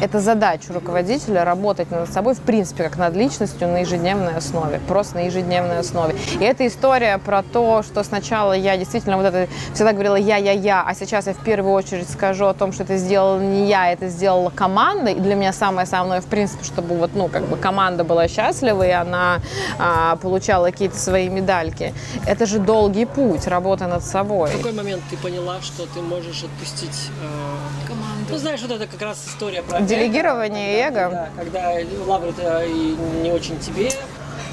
Это задача руководителя работать над собой, в принципе, как над личностью на ежедневной основе, просто на ежедневной основе. И эта история про то, что сначала я действительно вот это всегда говорила я-я-я, а сейчас я в первую очередь скажу о том, что это сделала не я, это сделала команда. И для меня самое основное, в принципе, чтобы вот, ну, как бы команда была счастлива, и она а, получала какие-то свои медальки. Это же долгий путь, работа над собой. В какой момент ты поняла, что ты можешь отпустить э? Ну, знаешь, вот это как раз история про... Делегирование эго. Да, когда лавры и не очень тебе,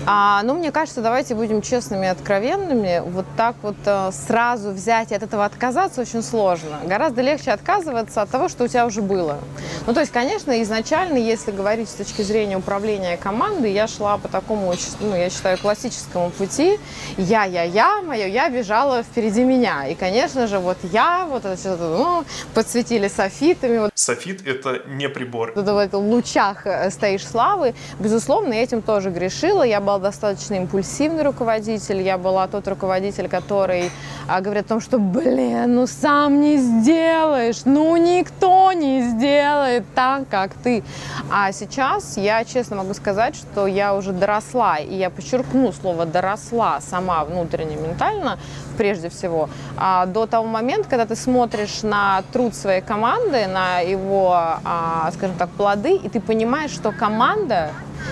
а, ну, мне кажется, давайте будем честными и откровенными. Вот так вот э, сразу взять и от этого отказаться очень сложно. Гораздо легче отказываться от того, что у тебя уже было. Ну, то есть, конечно, изначально, если говорить с точки зрения управления командой, я шла по такому, ну, я считаю, классическому пути. Я-я-я, мое я бежала впереди меня. И, конечно же, вот я, вот это все, ну, подсветили софитами. Вот. Софит – это не прибор. В лучах э, стоишь славы. Безусловно, этим тоже грешила. Я была достаточно импульсивный руководитель, я была тот руководитель, который а, говорит о том, что, блин, ну сам не сделаешь, ну никто не сделает так, как ты. А сейчас я честно могу сказать, что я уже доросла, и я подчеркну слово доросла сама внутренне, ментально, прежде всего, а, до того момента, когда ты смотришь на труд своей команды, на его, а, скажем так, плоды, и ты понимаешь, что команда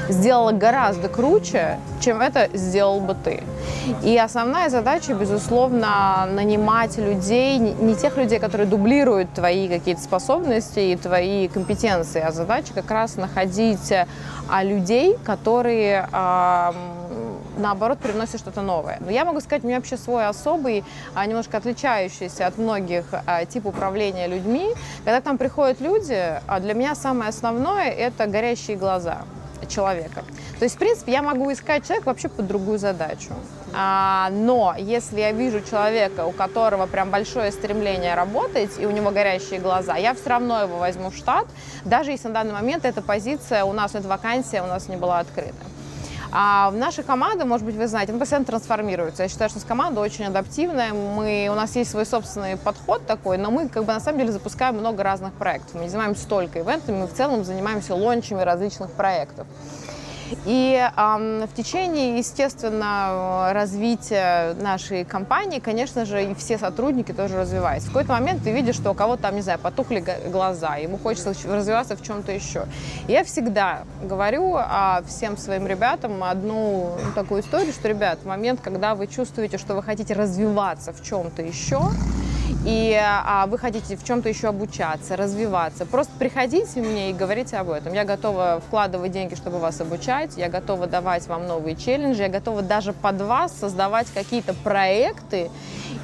сделала гораздо круче, чем это сделал бы ты. И основная задача, безусловно, нанимать людей, не тех людей, которые дублируют твои какие-то способности и твои компетенции, а задача как раз находить а, людей, которые наоборот привносят что-то новое. Но я могу сказать, у меня вообще свой особый, а, немножко отличающийся от многих а, тип управления людьми. Когда там приходят люди, а для меня самое основное – это горящие глаза человека. То есть, в принципе, я могу искать человека вообще под другую задачу. А, но если я вижу человека, у которого прям большое стремление работать, и у него горящие глаза, я все равно его возьму в штат, даже если на данный момент эта позиция у нас, эта вакансия у нас не была открыта. А наша команда, может быть, вы знаете, она постоянно трансформируется. Я считаю, что наша команда очень адаптивная. Мы, у нас есть свой собственный подход такой, но мы как бы на самом деле запускаем много разных проектов. Мы не занимаемся только ивентами, мы в целом занимаемся лончами различных проектов. И э, в течение, естественно, развития нашей компании, конечно же, и все сотрудники тоже развиваются. В какой-то момент ты видишь, что у кого-то там, не знаю, потухли глаза, ему хочется развиваться в чем-то еще. я всегда говорю а, всем своим ребятам одну такую историю, что, ребят, момент, когда вы чувствуете, что вы хотите развиваться в чем-то еще, и а, вы хотите в чем-то еще обучаться, развиваться, просто приходите мне и говорите об этом. Я готова вкладывать деньги, чтобы вас обучать, я готова давать вам новые челленджи, я готова даже под вас создавать какие-то проекты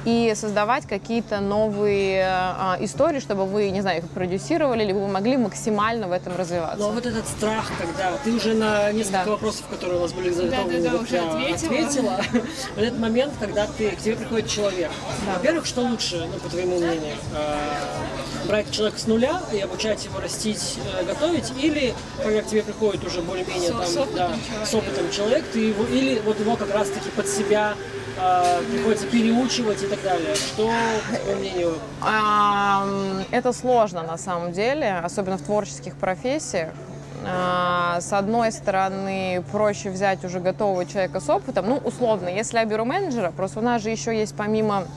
и создавать какие-то новые а, истории, чтобы вы, не знаю, их продюсировали, либо вы могли максимально в этом развиваться. Ну а вот этот страх, когда ты уже на несколько да. вопросов, которые у вас были заготовлены, да, да, да, уже ответила. ответила. в этот момент, когда ты, к тебе приходит человек. Да. Во-первых, что лучше, ну, твоему мнению? А, брать человека с нуля и обучать его растить, э, готовить, или когда к тебе приходит уже более-менее там, с опытом, да, человек. с опытом человек, ты его, или вот его как раз-таки под себя э, приходится переучивать и так далее. Что, по мнению? Это сложно на самом деле, особенно в творческих профессиях. С одной стороны, проще взять уже готового человека с опытом. Ну, условно, если я беру менеджера, просто у нас же еще есть помимо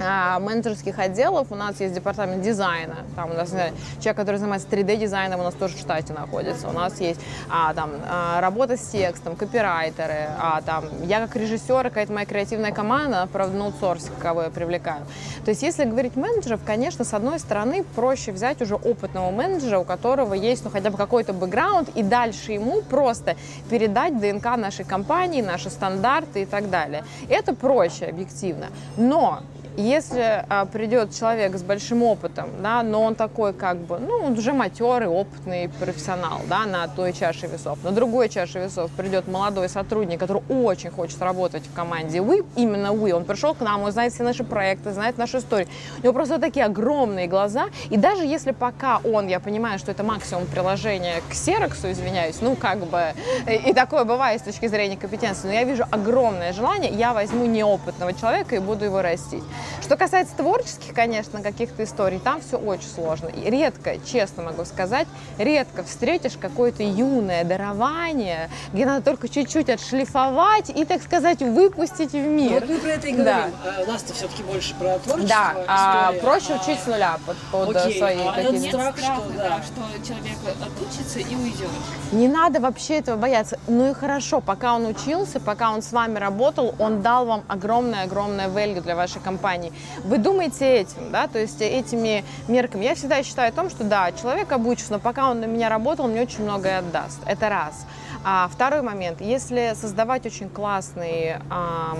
менеджерских отделов у нас есть департамент дизайна. Там у нас знаю, человек, который занимается 3D-дизайном, у нас тоже в штате находится. У нас есть а, там, а, работа с текстом, копирайтеры. А, там, я как режиссер, какая-то моя креативная команда, правда, на аутсорсе, кого я привлекаю. То есть, если говорить менеджеров, конечно, с одной стороны, проще взять уже опытного менеджера, у которого есть ну, хотя бы какой-то бэкграунд, и дальше ему просто передать ДНК нашей компании, наши стандарты и так далее. Это проще, объективно. Но если а, придет человек с большим опытом, да, но он такой как бы, ну, уже матерый, опытный профессионал, да, на той чаше весов. На другой чаше весов придет молодой сотрудник, который очень хочет работать в команде вы, именно вы. Он пришел к нам, он знает все наши проекты, знает нашу историю. У него просто такие огромные глаза. И даже если пока он, я понимаю, что это максимум приложения к Сероксу, извиняюсь, ну, как бы, и такое бывает с точки зрения компетенции, но я вижу огромное желание, я возьму неопытного человека и буду его растить. Что касается творческих, конечно, каких-то историй, там все очень сложно. И редко, честно могу сказать, редко встретишь какое-то юное дарование, где надо только чуть-чуть отшлифовать и, так сказать, выпустить в мир. Ну, вот мы про это и говорим. Да. А, Настя все-таки больше про творчество. Да, а, проще а, учить с нуля под, под окей, свои а какие-то... страх, что, да. что человек отучится и уйдет. Не надо вообще этого бояться. Ну и хорошо, пока он учился, пока он с вами работал, он дал вам огромное-огромное value для вашей компании. Вы думаете этим, да, то есть этими мерками. Я всегда считаю о том, что да, человек обучится, но пока он на меня работал, он мне очень многое отдаст. Это раз. А второй момент, если создавать очень классный эм,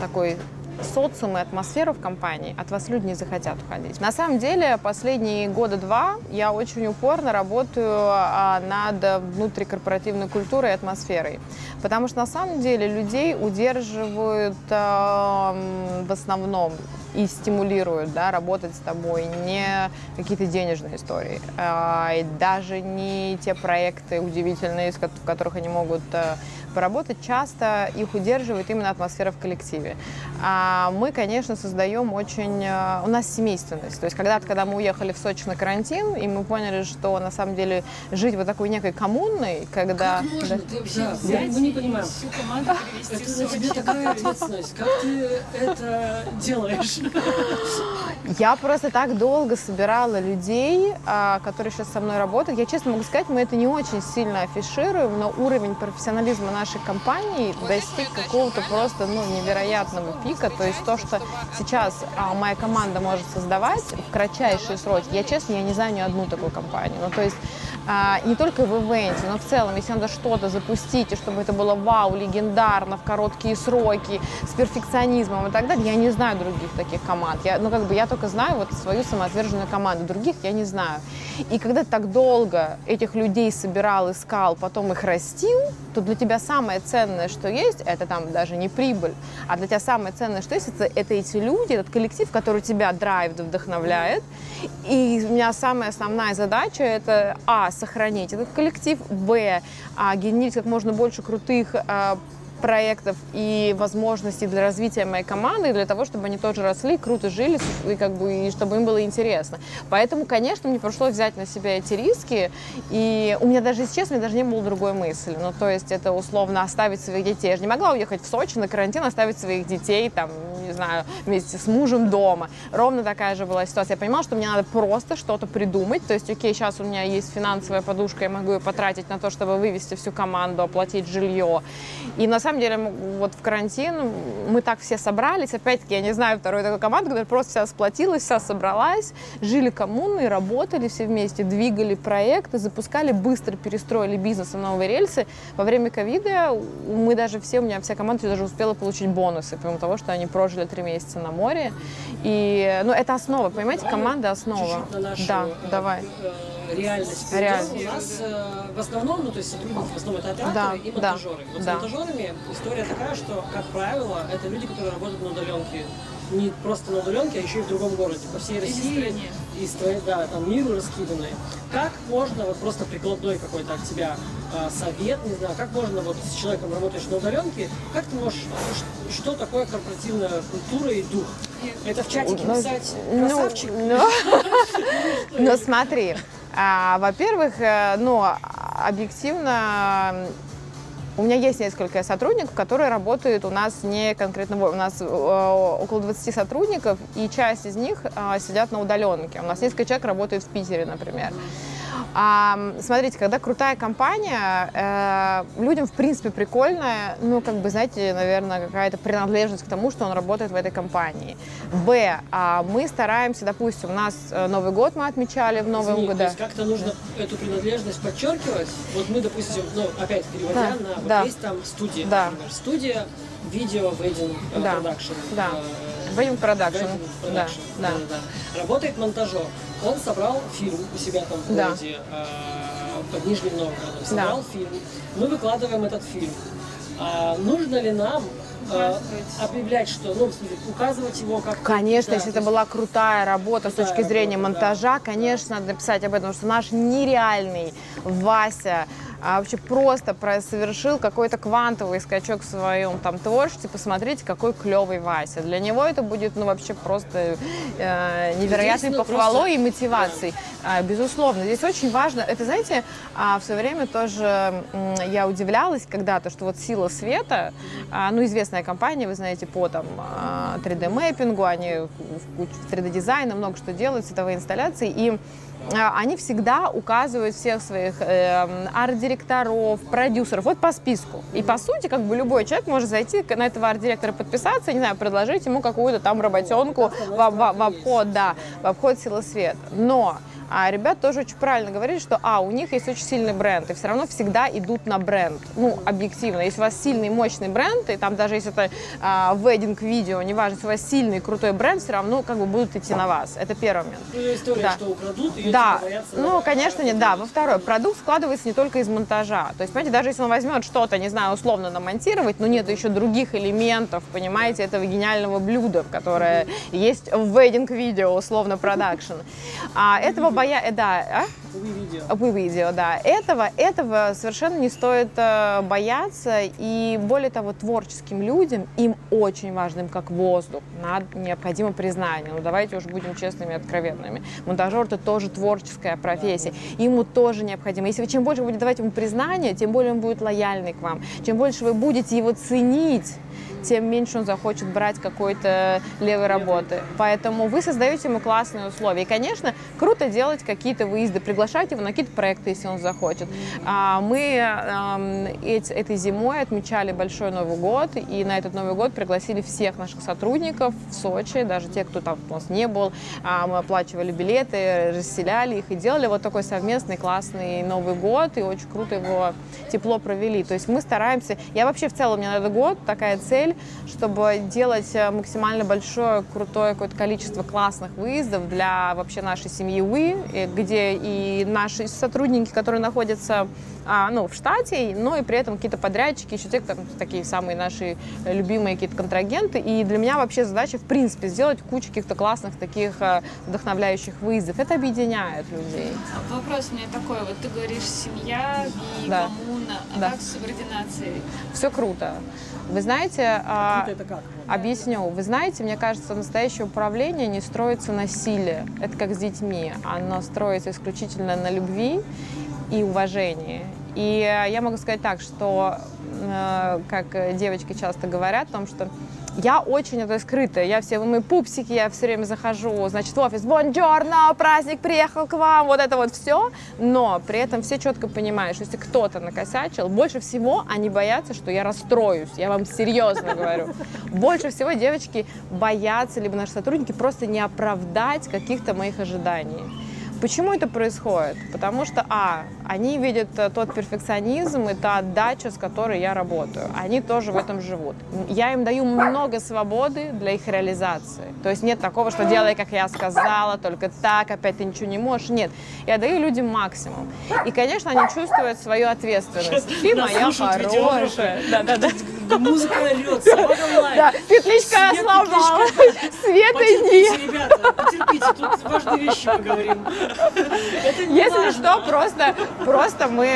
такой социум и атмосферу в компании, от вас люди не захотят уходить. На самом деле, последние года два я очень упорно работаю а, над внутрикорпоративной культурой и атмосферой. Потому что на самом деле людей удерживают э, в основном и стимулируют да, работать с тобой не какие-то денежные истории, а, и даже не те проекты удивительные, в которых они могут э, поработать, часто их удерживает именно атмосфера в коллективе. А мы, конечно, создаем очень... Э, у нас семейственность. То есть когда-то, когда мы уехали в Сочи на карантин, и мы поняли, что на самом деле жить вот такой некой коммунной, когда... Как можно? Да, ты вообще да, мы не понимаем. Всю команду это на тебе такая ответственность. Как ты это делаешь? Я просто так долго собирала людей, а, которые сейчас со мной работают. Я честно могу сказать, мы это не очень сильно афишируем, но уровень профессионализма нашей компании достиг какого-то просто ну, невероятного пика. То есть то, что сейчас а, моя команда может создавать в кратчайшие сроки, я честно, я не знаю ни одну такую компанию. Ну, то есть не только в ивенте, но в целом, если надо что-то запустить, и чтобы это было вау, легендарно, в короткие сроки, с перфекционизмом и так далее, я не знаю других таких команд. Я, ну, как бы я только знаю вот свою самоотверженную команду, других я не знаю. И когда ты так долго этих людей собирал, искал, потом их растил, то для тебя самое ценное, что есть, это там даже не прибыль, а для тебя самое ценное, что есть, это, это эти люди, этот коллектив, который тебя драйвит, вдохновляет. И у меня самая основная задача это, а, сохранить этот коллектив, б, а, генерить как можно больше крутых а, проектов и возможностей для развития моей команды, для того, чтобы они тоже росли, круто жили, и, как бы, и чтобы им было интересно. Поэтому, конечно, мне пришлось взять на себя эти риски, и у меня даже, если честно, даже не было другой мысли. Ну, то есть это условно оставить своих детей. Я же не могла уехать в Сочи на карантин, оставить своих детей, там, знаю, вместе с мужем дома. Ровно такая же была ситуация. Я понимала, что мне надо просто что-то придумать. То есть, окей, сейчас у меня есть финансовая подушка, я могу ее потратить на то, чтобы вывести всю команду, оплатить жилье. И на самом деле, вот в карантин мы так все собрались. Опять-таки, я не знаю второй такой команды, которая просто вся сплотилась, вся собралась, жили коммуной, работали все вместе, двигали проекты, запускали, быстро перестроили бизнес на новые рельсы. Во время ковида мы даже все, у меня вся команда даже успела получить бонусы, помимо того, что они прожили три месяца на море. И, ну, это основа, понимаете, команда основа. Чуть-чуть на нашу, да, э, давай. Э, реальность. реальность. У нас э, в основном, ну, то есть сотрудники в основном это операторы да, и монтажеры. Да, вот да. с монтажерами история такая, что, как правило, это люди, которые работают на удаленке не просто на удаленке, а еще и в другом городе, по всей России и стране, да, там миру раскиданные. Как можно, вот просто прикладной какой-то от тебя э, совет, не знаю, как можно вот с человеком работаешь на удаленке, как ты можешь, что такое корпоративная культура и дух? Это в чатике ну, писать ну, красавчик? Ну, ну смотри, а, во-первых, э, ну, объективно у меня есть несколько сотрудников, которые работают у нас не конкретно, у нас э, около 20 сотрудников, и часть из них э, сидят на удаленке. У нас несколько человек работают в Питере, например. А, смотрите, когда крутая компания, э, людям, в принципе, прикольная, ну, как бы, знаете, наверное, какая-то принадлежность к тому, что он работает в этой компании. Б, а мы стараемся, допустим, у нас э, Новый год мы отмечали в Новом году. То есть как-то нужно да. эту принадлежность подчеркивать? Вот мы, допустим, ну, опять переводя да, на, вот да. есть там студия, да. например, студия, видео, вейдинг, да. продакшн. Да. Wedding Production. Да, да. да. Работает монтажер. Он собрал фильм у себя там в городе да. э, под Нижним Новгородом. Собрал да. фильм. Мы выкладываем этот фильм. А нужно ли нам э, объявлять, что, ну, указывать его как... Конечно, да, если это была крутая работа крутая с точки зрения работа, монтажа, да, конечно, да. надо написать об этом, что наш нереальный Вася а, вообще просто совершил какой-то квантовый скачок в своем там творчестве, посмотрите, какой клевый Вася. Для него это будет, ну, вообще просто э, невероятной Здесь, ну, похвалой просто... и мотивацией. Да. А, безусловно. Здесь очень важно, это, знаете, а, в свое время тоже я удивлялась когда-то, что вот «Сила света», а, ну, известная компания, вы знаете, по там 3D-мэппингу, а, они в 3D-дизайна много что делают, цветовые инсталляции, и они всегда указывают всех своих э, арт-директоров, продюсеров, вот по списку. И по сути, как бы любой человек может зайти на этого арт-директора подписаться, не знаю, предложить ему какую-то там работенку в, в, в обход, да, в обход силы света. Но а ребят тоже очень правильно говорили, что, а, у них есть очень сильный бренд, и все равно всегда идут на бренд. Ну, объективно. Если у вас сильный, мощный бренд, и там даже если это а, вединг-видео, неважно, если у вас сильный, крутой бренд, все равно как бы будут идти на вас. Это первый момент. Ну, история, да. что украдут, ее да. Типа ну, конечно, нет, да. Во второй, продукт складывается не только из монтажа. То есть, понимаете, даже если он возьмет что-то, не знаю, условно намонтировать, но нет еще других элементов, понимаете, этого гениального блюда, которое mm-hmm. есть в вединг-видео, условно, продакшн. А, этого боя... Э, да, а? Вы видео, да. Этого, этого совершенно не стоит э, бояться. И более того, творческим людям, им очень важно, им как воздух, надо, необходимо признание. Ну, давайте уж будем честными и откровенными. Монтажер — это тоже творческая профессия. Ему тоже необходимо. Если вы чем больше будете давать ему признание, тем более он будет лояльный к вам. Чем больше вы будете его ценить, тем меньше он захочет брать какой-то левой работы. Поэтому вы создаете ему классные условия. И, конечно, круто делать какие-то выезды, приглашать его на какие-то проекты, если он захочет. А, мы этой зимой отмечали большой Новый год, и на этот Новый год пригласили всех наших сотрудников в Сочи, даже те, кто там у нас не был. А, мы оплачивали билеты, расселяли их и делали вот такой совместный классный Новый год, и очень круто его тепло провели. То есть мы стараемся... Я вообще в целом, меня на этот год такая цель, чтобы делать э, максимально большое, крутое какое-то количество классных выездов для вообще нашей семьи УИ, где и наши сотрудники, которые находятся а, ну, в штате, но и при этом какие-то подрядчики, еще те, там, такие самые наши любимые какие-то контрагенты. И для меня вообще задача, в принципе, сделать кучу каких-то классных таких э, вдохновляющих выездов. Это объединяет людей. А вопрос у меня такой. Вот ты говоришь, семья и да. коммуна. А да. как с субординацией? Все круто. Вы знаете, а, объясню. Вы знаете, мне кажется, настоящее управление не строится на силе. Это как с детьми. Оно строится исключительно на любви и уважении. И я могу сказать так, что, э, как девочки часто говорят, о том, что я очень это скрытая. Я все, мои пупсики, я все время захожу, значит, в офис, бонжорно, праздник приехал к вам, вот это вот все. Но при этом все четко понимают, что если кто-то накосячил, больше всего они боятся, что я расстроюсь. Я вам серьезно говорю. Больше всего девочки боятся, либо наши сотрудники, просто не оправдать каких-то моих ожиданий. Почему это происходит? Потому что, а, они видят э, тот перфекционизм и та отдача, с которой я работаю. Они тоже в этом живут. Я им даю много свободы для их реализации. То есть нет такого, что делай, как я сказала, только так, опять ты ничего не можешь. Нет. Я даю людям максимум. И, конечно, они чувствуют свою ответственность. Ты моя хорошая. Да, да, да. Музыка льет, собака лает. Да, петличка сломала. Света нет. ребята, потерпите, тут важные вещи поговорим. Если что, просто, просто мы...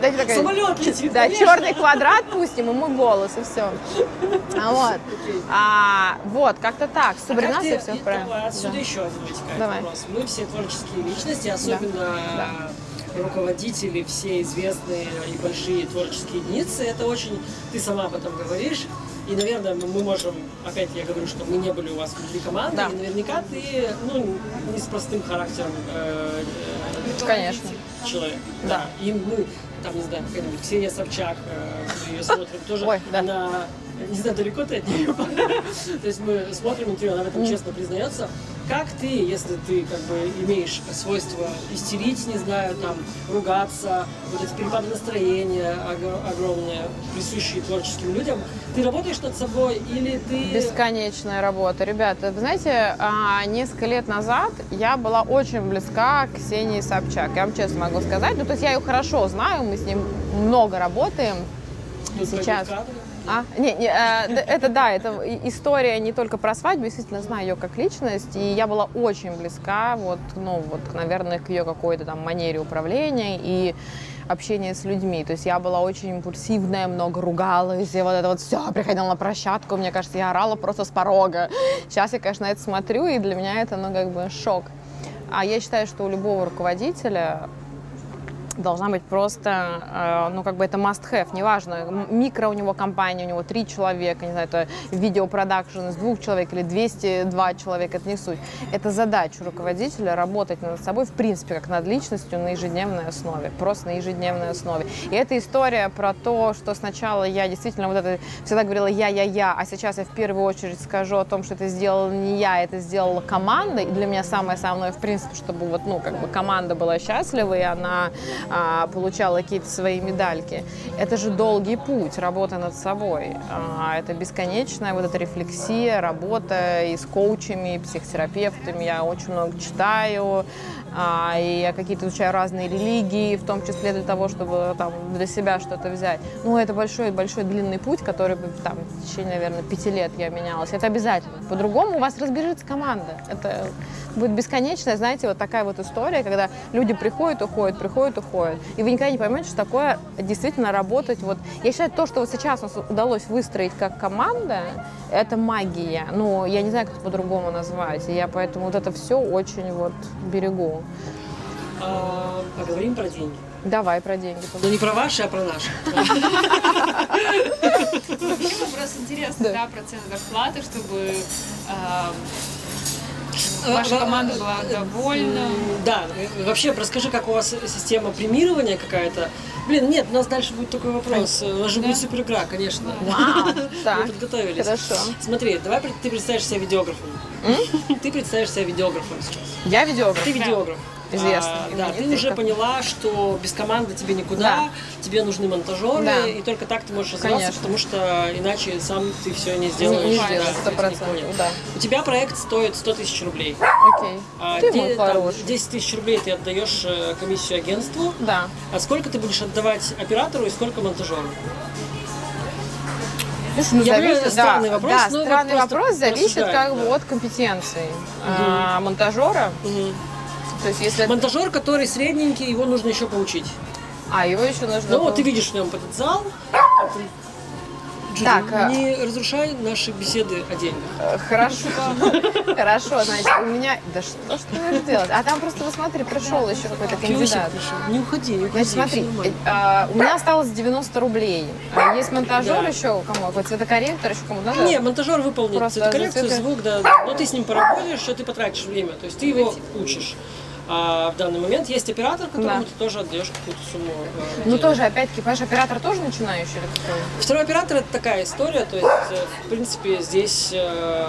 Дайте такая, Самолет летит, Да, конечно. черный квадрат пустим, и мы голос, и все. А вот. А, вот, как-то так. С субординацией а все правильно. Отсюда да. еще один вытекает Давай. вопрос. Мы все творческие личности, особенно да. Да. Руководители, все известные и большие творческие единицы. Это очень... Ты сама об этом говоришь. И, наверное, мы можем, опять я говорю, что мы не были у вас внутри команды, да. и наверняка ты, ну, не с простым характером э, Конечно. человек. Да. да. И мы, там, не знаю, какая-нибудь Ксения Собчак, э, мы ее смотрим, тоже Ой, да. она не знаю, далеко ты от нее. То есть мы смотрим интервью, она в этом честно признается. Как ты, если ты как бы имеешь свойство истерить, не знаю, там, ругаться, вот эти перепады настроения огромные, присущие творческим людям, ты работаешь над собой или ты... Бесконечная работа. Ребята, вы знаете, а, несколько лет назад я была очень близка к Ксении Собчак. Я вам честно могу сказать. Ну, то есть я ее хорошо знаю, мы с ним много работаем. Тут Сейчас. А? Не, не, э, это да, это история не только про свадьбу, действительно знаю ее как личность, и я была очень близка, вот, ну, вот, наверное, к ее какой-то там манере управления, и общения с людьми. То есть я была очень импульсивная, много ругалась, и вот это вот все, приходила на площадку, мне кажется, я орала просто с порога. Сейчас я, конечно, на это смотрю, и для меня это, ну, как бы шок. А я считаю, что у любого руководителя должна быть просто, э, ну, как бы это must-have, неважно, микро у него компания, у него три человека, не знаю, это видеопродакшн из двух человек или 202 человека, это не суть. Это задача руководителя работать над собой, в принципе, как над личностью на ежедневной основе, просто на ежедневной основе. И эта история про то, что сначала я действительно вот это всегда говорила я-я-я, а сейчас я в первую очередь скажу о том, что это сделала не я, это сделала команда, и для меня самое основное, в принципе, чтобы вот, ну, как бы команда была счастлива, и она а, получала какие-то свои медальки. Это же долгий путь, работа над собой. А, это бесконечная вот эта рефлексия, работа и с коучами, и психотерапевтами. Я очень много читаю, а, и я какие-то изучаю разные религии, в том числе для того, чтобы там для себя что-то взять. Ну, это большой-большой длинный путь, который там в течение, наверное, пяти лет я менялась. Это обязательно. По-другому у вас разбежится команда. Это будет бесконечная, знаете, вот такая вот история, когда люди приходят, уходят, приходят, уходят. И вы никогда не поймете, что такое действительно работать. Вот, я считаю, то, что вот сейчас у нас удалось выстроить как команда, это магия. Ну, я не знаю, как это по-другому назвать. И я поэтому вот это все очень вот берегу. А, поговорим про деньги. Давай про деньги. Ну не про ваши, а про наши. Просто интересно, да, процент зарплаты, чтобы Ваша команда была довольна? Да, вообще расскажи, как у вас система премирования какая-то. Блин, нет, у нас дальше будет такой вопрос. У нас же будет супер игра, конечно. Вау, Мы подготовились. Хорошо. Смотри, давай ты представишь себя видеографом. Ты представишь себя видеографом сейчас. Я видеограф? Ты видеограф известно. А, да, ты уже как... поняла, что без команды тебе никуда, да. тебе нужны монтажеры, да. и только так ты можешь развиваться, Конечно. потому что иначе сам ты все не сделаешь. Не, не сделаешь, да, да. У тебя проект стоит 100 тысяч рублей. Окей. А, ты де, там, 10 тысяч рублей ты отдаешь э, комиссию агентству. Да. А сколько ты будешь отдавать оператору и сколько монтажеру? Слушай, ну, Я зависит, странный да, вопрос, да, странный вопрос зависит как бы от компетенции угу. а, монтажера. Угу. То есть, если Монтажер, который средненький, его нужно еще поучить. А, его еще нужно... Ну, вот ты видишь в нем потенциал. Джуди, так, а- не разрушай наши беседы о деньгах. Э, хорошо. Хорошо, значит, у меня... Да что ж ты будешь делать? А там просто, посмотри, пришел еще какой-то кандидат. Не уходи, не уходи. Значит, смотри, а, у меня осталось 90 рублей. А есть монтажер еще кому? Какой цветокорректор еще кому надо? Не, монтажер выполнит цветокоррекцию, звук, да. Но ты с ним поработаешь, что ты потратишь время. То есть ты его учишь. А в данный момент есть оператор, которому да. ты тоже отдаешь какую-то сумму. Э, ну тоже, опять-таки, понимаешь, оператор тоже начинающий или какой? Второй оператор это такая история, то есть, э, в принципе, здесь э,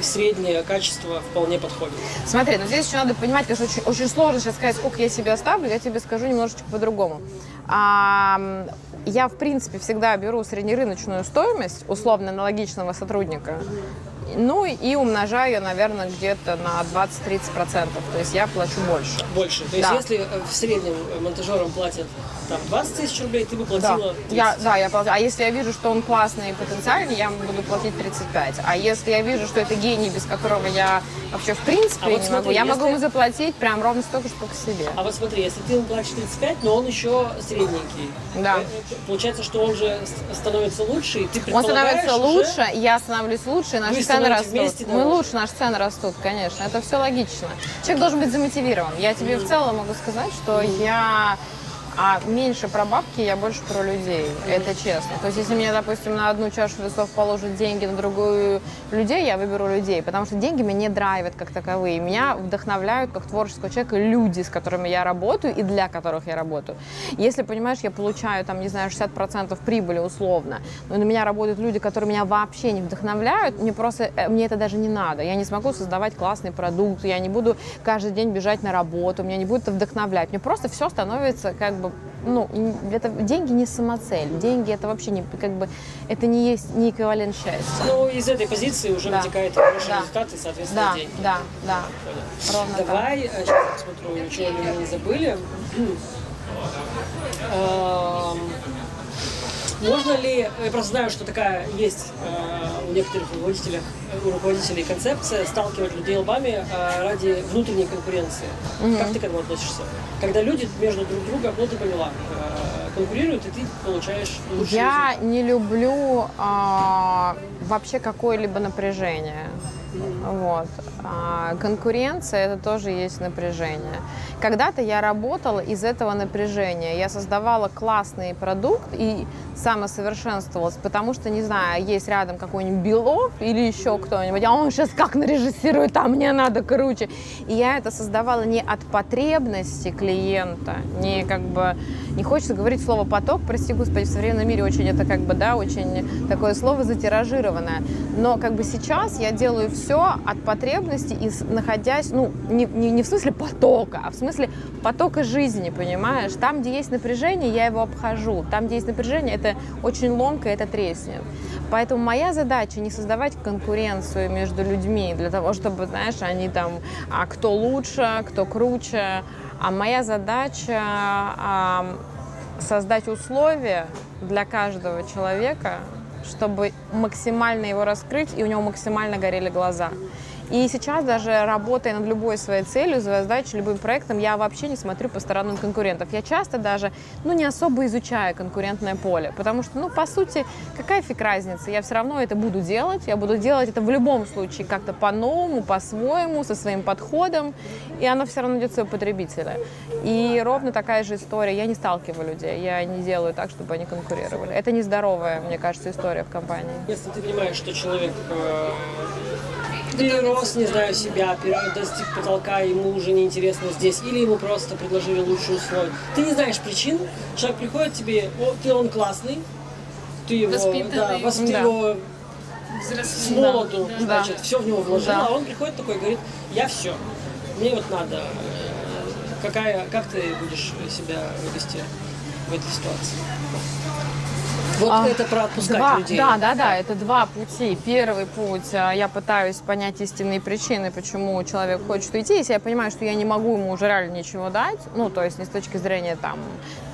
среднее качество вполне подходит. Смотри, но здесь еще надо понимать, конечно, очень, очень сложно сейчас сказать, сколько я себе оставлю, я тебе скажу немножечко по-другому. А, я, в принципе, всегда беру среднерыночную стоимость условно аналогичного сотрудника ну и умножаю, наверное, где-то на 20-30%. То есть я плачу больше. Больше. То есть да. если э, в среднем монтажерам платят там 20 тысяч рублей, ты бы платила да. Я, да, я платила. А если я вижу, что он классный и потенциальный, я буду платить 35. А если я вижу, что это гений, без которого я вообще в принципе а вот не смотри, могу, я если... могу ему заплатить прям ровно столько, сколько себе. А вот смотри, если ты ему платишь 35, но он еще средненький. Да. Э, получается, что он же становится лучше, и ты Он становится уже... лучше, я становлюсь лучше, и наши цены растут. Вместе, Мы лучше, наши цены растут, конечно. Это все логично. Человек должен быть замотивирован. Я тебе mm. в целом могу сказать, что mm. я а меньше про бабки, я больше про людей. Это честно. То есть, если мне, допустим, на одну чашу весов положат деньги, на другую людей, я выберу людей. Потому что деньги меня не драйвят как таковые. Меня вдохновляют как творческого человека люди, с которыми я работаю и для которых я работаю. Если, понимаешь, я получаю, там, не знаю, 60% прибыли условно, но на меня работают люди, которые меня вообще не вдохновляют, мне просто, э, мне это даже не надо. Я не смогу создавать классный продукт, я не буду каждый день бежать на работу, меня не будет это вдохновлять. Мне просто все становится как бы ну, это деньги не самоцель, деньги это вообще не, как бы, это не есть не эквивалент счастья. Ну, из этой позиции уже да. вытекает хороший да. результат и, соответственно, да. деньги. Да, да, Ровно Давай, так. Э, сейчас посмотрю, ничего ли мы не забыли. Можно ли, я просто знаю, что такая есть э, у некоторых руководителей, у руководителей концепция сталкивать людей лбами э, ради внутренней конкуренции. Угу. Как ты к этому относишься? Когда люди между друг другом, ну ты поняла, э, конкурируют, и ты получаешь лучший Я результат. не люблю э, вообще какое-либо напряжение. Вот. А конкуренция это тоже есть напряжение. Когда-то я работала из этого напряжения. Я создавала классный продукт и самосовершенствовалась, потому что, не знаю, есть рядом какой-нибудь Белов или еще кто-нибудь, а он сейчас как нарежиссирует, а мне надо круче. И я это создавала не от потребности клиента, не как бы, не хочется говорить слово поток, прости господи, в современном мире очень это как бы, да, очень такое слово затиражированное. Но как бы сейчас я делаю все от потребности и находясь, ну, не, не, не в смысле потока, а в смысле потока жизни, понимаешь? Там, где есть напряжение, я его обхожу. Там, где есть напряжение, это очень ломко, это треснет. Поэтому моя задача не создавать конкуренцию между людьми для того, чтобы, знаешь, они там, а кто лучше, кто круче, а моя задача а, создать условия для каждого человека, чтобы максимально его раскрыть, и у него максимально горели глаза. И сейчас даже работая над любой своей целью, задачей, любым проектом, я вообще не смотрю по сторонам конкурентов. Я часто даже, ну, не особо изучаю конкурентное поле, потому что, ну, по сути, какая фиг разница? Я все равно это буду делать, я буду делать это в любом случае как-то по-новому, по-своему, со своим подходом, и оно все равно идет своего потребителя. И ровно такая же история. Я не сталкиваю людей, я не делаю так, чтобы они конкурировали. Это нездоровая, мне кажется, история в компании. Если ты понимаешь, что человек э, перерос, не знаю, себя, достиг потолка, ему уже неинтересно здесь, или ему просто предложили лучшие условия. Ты не знаешь причин, человек приходит тебе, о, ты он классный, ты его, да, вос, да. его с молоду, да. значит, да. все в него вложил, да. а он приходит такой и говорит, я все, мне вот надо, э, какая, как ты будешь себя вести в этой ситуации? Вот а, это про отпускать два, людей. Да, да, да, это два пути. Первый путь, а, я пытаюсь понять истинные причины, почему человек хочет уйти. Если я понимаю, что я не могу ему уже реально ничего дать, ну, то есть не с точки зрения там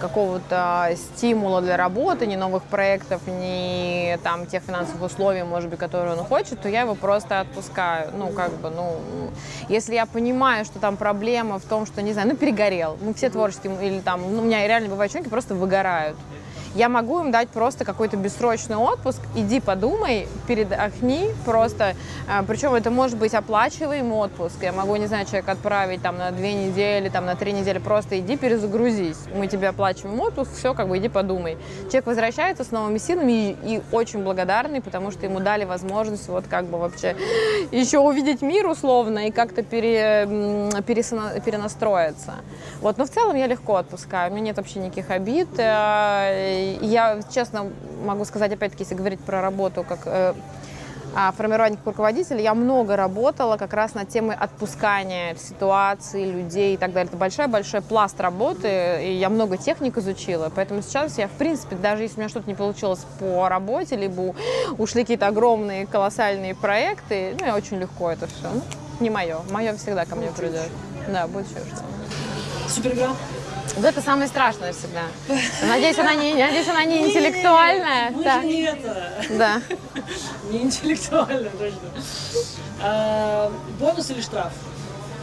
какого-то стимула для работы, ни новых проектов, ни там тех финансовых условий, может быть, которые он хочет, то я его просто отпускаю. Ну, как бы, ну, если я понимаю, что там проблема в том, что, не знаю, ну, перегорел, мы все творческие, или там, ну, у меня реально бывают человеки просто выгорают я могу им дать просто какой-то бессрочный отпуск, иди подумай, передохни просто, а, причем это может быть оплачиваемый отпуск, я могу, не знаю, человека отправить там на две недели, там на три недели, просто иди перезагрузись, мы тебе оплачиваем отпуск, все, как бы иди подумай. Человек возвращается с новыми силами и, и очень благодарный, потому что ему дали возможность вот как бы вообще еще увидеть мир условно и как-то пере, пересна, перенастроиться. Вот, но в целом я легко отпускаю, у меня нет вообще никаких обид, э, я, честно, могу сказать, опять-таки, если говорить про работу как э, а, формирование как руководителя, я много работала как раз над темой отпускания ситуации, людей и так далее. Это большой-большой пласт работы, и я много техник изучила, поэтому сейчас я, в принципе, даже если у меня что-то не получилось по работе, либо ушли какие-то огромные, колоссальные проекты, ну, я очень легко это все. Ну, не мое. Мое всегда ко мне придет. Да, будет еще что-то. Вот это самое страшное всегда. Надеюсь, она не, надеюсь, она не интеллектуальная. Мы да. же не это. Да. Не интеллектуальная, точно. А, бонус или штраф?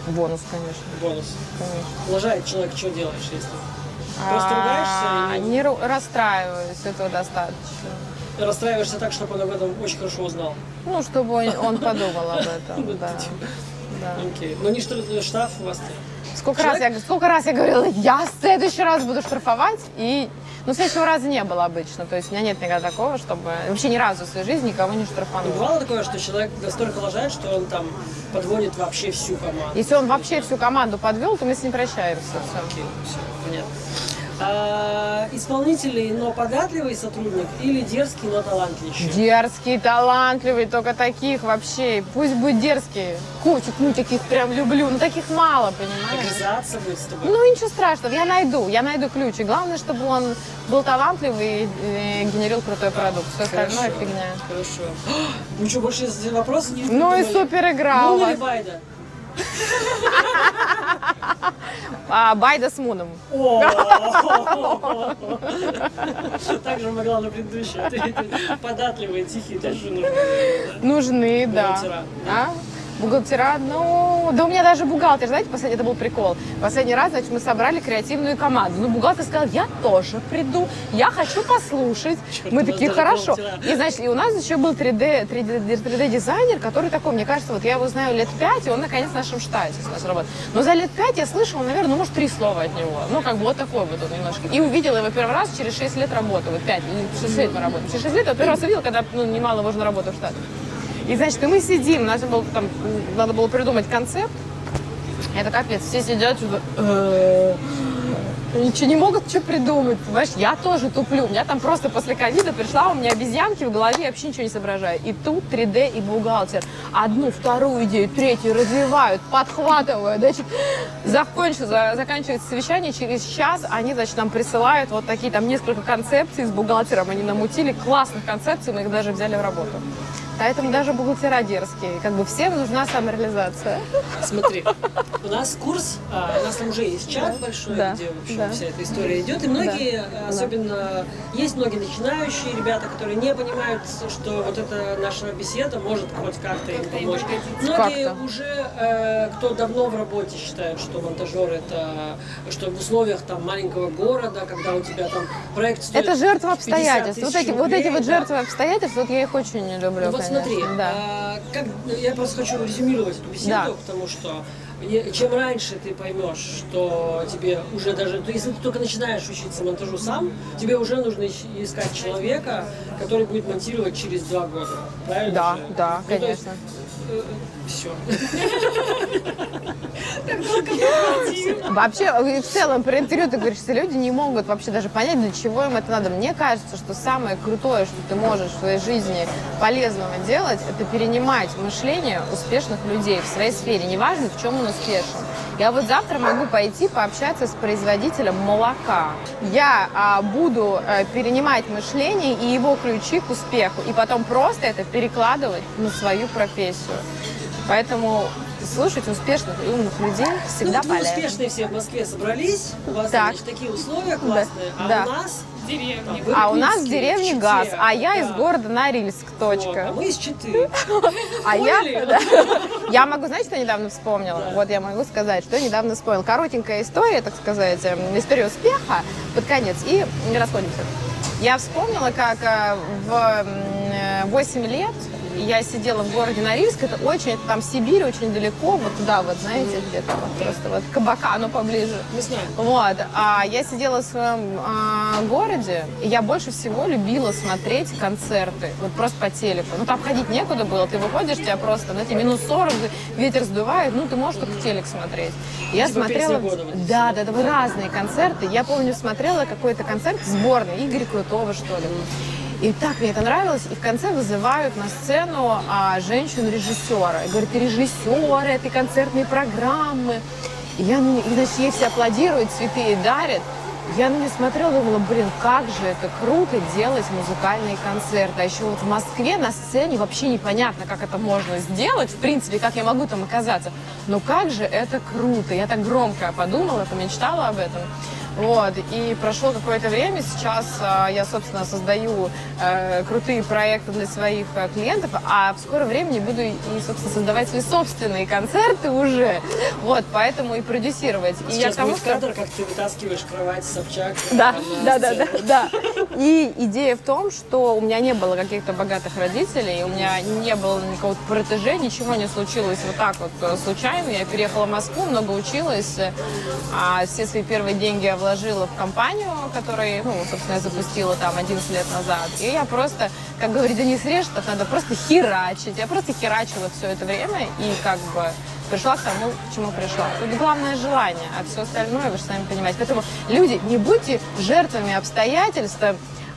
Бонус, конечно. Бонус. Конечно. Лажает человек, что делаешь, если? Просто ругаешься? Или... Не расстраиваюсь, этого достаточно. Расстраиваешься так, чтобы он об этом очень хорошо узнал? Ну, чтобы он, он подумал об этом, да. Да. Окей. Но не штраф у вас-то? Сколько раз, я, сколько раз я говорила, я в следующий раз буду штрафовать, и ну, следующего раза не было обычно. То есть у меня нет никогда такого, чтобы вообще ни разу в своей жизни никого не штрафанул. Бывало такое, что человек настолько лажает, что он там подводит вообще всю команду? Если он вообще всю команду подвел, то мы с ним прощаемся. Все. Окей, все, понятно. А, исполнительный, но податливый сотрудник или дерзкий, но талантливый? Дерзкий, талантливый, только таких вообще. Пусть будет дерзкий. Котик, ну таких прям люблю, но таких мало, понимаешь? Огрызаться будет с тобой? Ну ничего страшного, я найду, я найду ключ. И главное, чтобы он был талантливый и генерил крутой продукт. Все остальное фигня. Хорошо. Ну что, больше вопросов нет? Ну и супер игра или Байда? А, Байда с Муном. Так же могла на предыдущей. Податливые, тихие, тоже нужны. Нужны, да. Бухгалтера, ну, да у меня даже бухгалтер, знаете, последний, это был прикол. Последний раз, значит, мы собрали креативную команду. Ну, бухгалтер сказал, я тоже приду, я хочу послушать. Черт, мы у нас такие, хорошо. И, значит, и у нас еще был 3D, 3D, 3D-дизайнер, который такой, мне кажется, вот я его знаю лет пять, и он, наконец, в нашем штате у нас работает. Но за лет пять я слышала, наверное, ну, может, три слова от него. Ну, как бы вот такой вот он немножко. И увидела его первый раз через 6 лет работы, вот 5, или 6 лет мы работаем. Через 6 лет я первый раз увидела, когда, ну, немало можно работать в штате. И, значит, и мы сидим, надо было, там, надо было придумать концепт. Это капец, все сидят, что-то... «Э, Ничего не могут что придумать, понимаешь? Я тоже туплю. У меня там просто после ковида пришла, у меня обезьянки в голове, я вообще ничего не соображаю. И тут 3D и бухгалтер. Одну, вторую идею, третью развивают, подхватывают. Значит, закончится, за- заканчивается совещание, через час они, значит, нам присылают вот такие там несколько концепций с бухгалтером. Они намутили классных концепций, мы их даже взяли в работу. Поэтому даже бухгалтера дерзкие. Как бы всем нужна самореализация. Смотри, у нас курс, а, у нас там уже есть чат большой, Да, где, в общем, да. вся эта история идет. И многие, а, особенно, есть многие начинающие ребята, которые не понимают, что вот эта наша беседа может хоть как-то им помочь. Многие уже, э, кто давно в работе, считают, что монтажер это, что в условиях там маленького города, когда у тебя там проект стоит Это жертва 50 обстоятельств. Вот эти, вот эти вот да. жертвы обстоятельств, вот я их очень не люблю. Ну вот. Смотри, Да. а, как, я просто хочу резюмировать эту беседу, Да. потому что чем раньше ты поймешь, что тебе уже даже, то если ты только начинаешь учиться монтажу сам, тебе уже нужно искать человека, который будет монтировать через два года. Правильно? Да, же? да, Ну, то есть, все. Вообще, в целом, при интервью ты говоришь, что люди не могут вообще даже понять, для чего им это надо. Мне кажется, что самое крутое, что ты можешь в своей жизни полезного делать, это перенимать мышление успешных людей в своей сфере, неважно, в чем он успешен. Я вот завтра могу пойти пообщаться с производителем молока. Я а, буду а, перенимать мышление и его ключи к успеху, и потом просто это перекладывать на свою профессию. Поэтому слушать успешных и умных людей всегда ну, полезно. успешные все в Москве собрались, у вас Так. значит, такие условия классные, а да. у нас Деревни. Вы А у нас в деревне газ, а я из да. города Норильск, Вот, а точка. мы из Читы. А я, я могу, знаете, что недавно вспомнила? Вот я могу сказать, что недавно вспомнила. Коротенькая история, так сказать, эм, история успеха под конец, и не расходимся. Я вспомнила, как э, в м, э, 8 лет я сидела в городе Норильск, это очень, это там Сибирь, очень далеко, вот туда вот, знаете, где-то вот просто вот к Абакану поближе. Мы знаем. Вот, а я сидела в своем а, городе, и я больше всего любила смотреть концерты, вот просто по телеку. Ну, там ходить некуда было, ты выходишь, тебя просто, знаете, минус 40, ветер сдувает, ну, ты можешь только телек смотреть. И Я Типа смотрела... «Песни года» вот да, да, да, разные концерты. Я помню, смотрела какой-то концерт сборной Игоря Крутого, что ли. И так мне это нравилось. И в конце вызывают на сцену а, женщину-режиссера. И говорят, ты режиссер этой концертной программы. И я, ну, и, значит, ей все аплодируют, цветы ей дарят. Я на нее смотрела, думала, блин, как же это круто делать музыкальные концерты. А еще вот в Москве на сцене вообще непонятно, как это можно сделать, в принципе, как я могу там оказаться. Но как же это круто. Я так громко подумала, помечтала об этом. Вот, и прошло какое-то время, сейчас а, я, собственно, создаю э, крутые проекты для своих э, клиентов, а в скором времени буду и, собственно, создавать свои собственные концерты уже, вот, поэтому и продюсировать. И я Сейчас тому, будет кадр, как ты вытаскиваешь кровать Собчак да, да, да, да, да. И идея в том, что у меня не было каких-то богатых родителей, у меня не было никакого протеже, ничего не случилось вот так вот э, случайно. Я переехала в Москву, много училась, а все свои первые деньги я вложила в компанию, которую, ну, собственно, я запустила там 11 лет назад. И я просто, как говорит Денис Рештов, надо просто херачить. Я просто херачила все это время и как бы пришла к тому, к чему пришла. Тут главное желание, а все остальное вы же сами понимаете. Поэтому, люди, не будьте жертвами обстоятельств,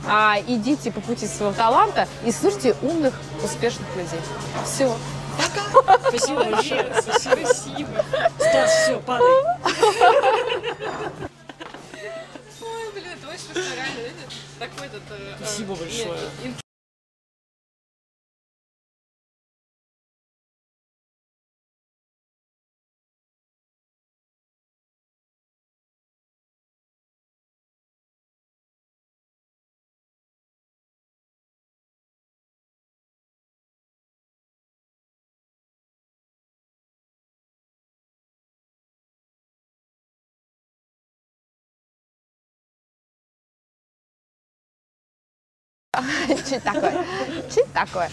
а идите по пути своего таланта и слушайте умных, успешных людей. Все. Спасибо большое. Спасибо. Спасибо. Стас, все, падай. Смешно, реально, такой этот... э, э, Спасибо большое. Нет, Чуть такое. Чуть такое.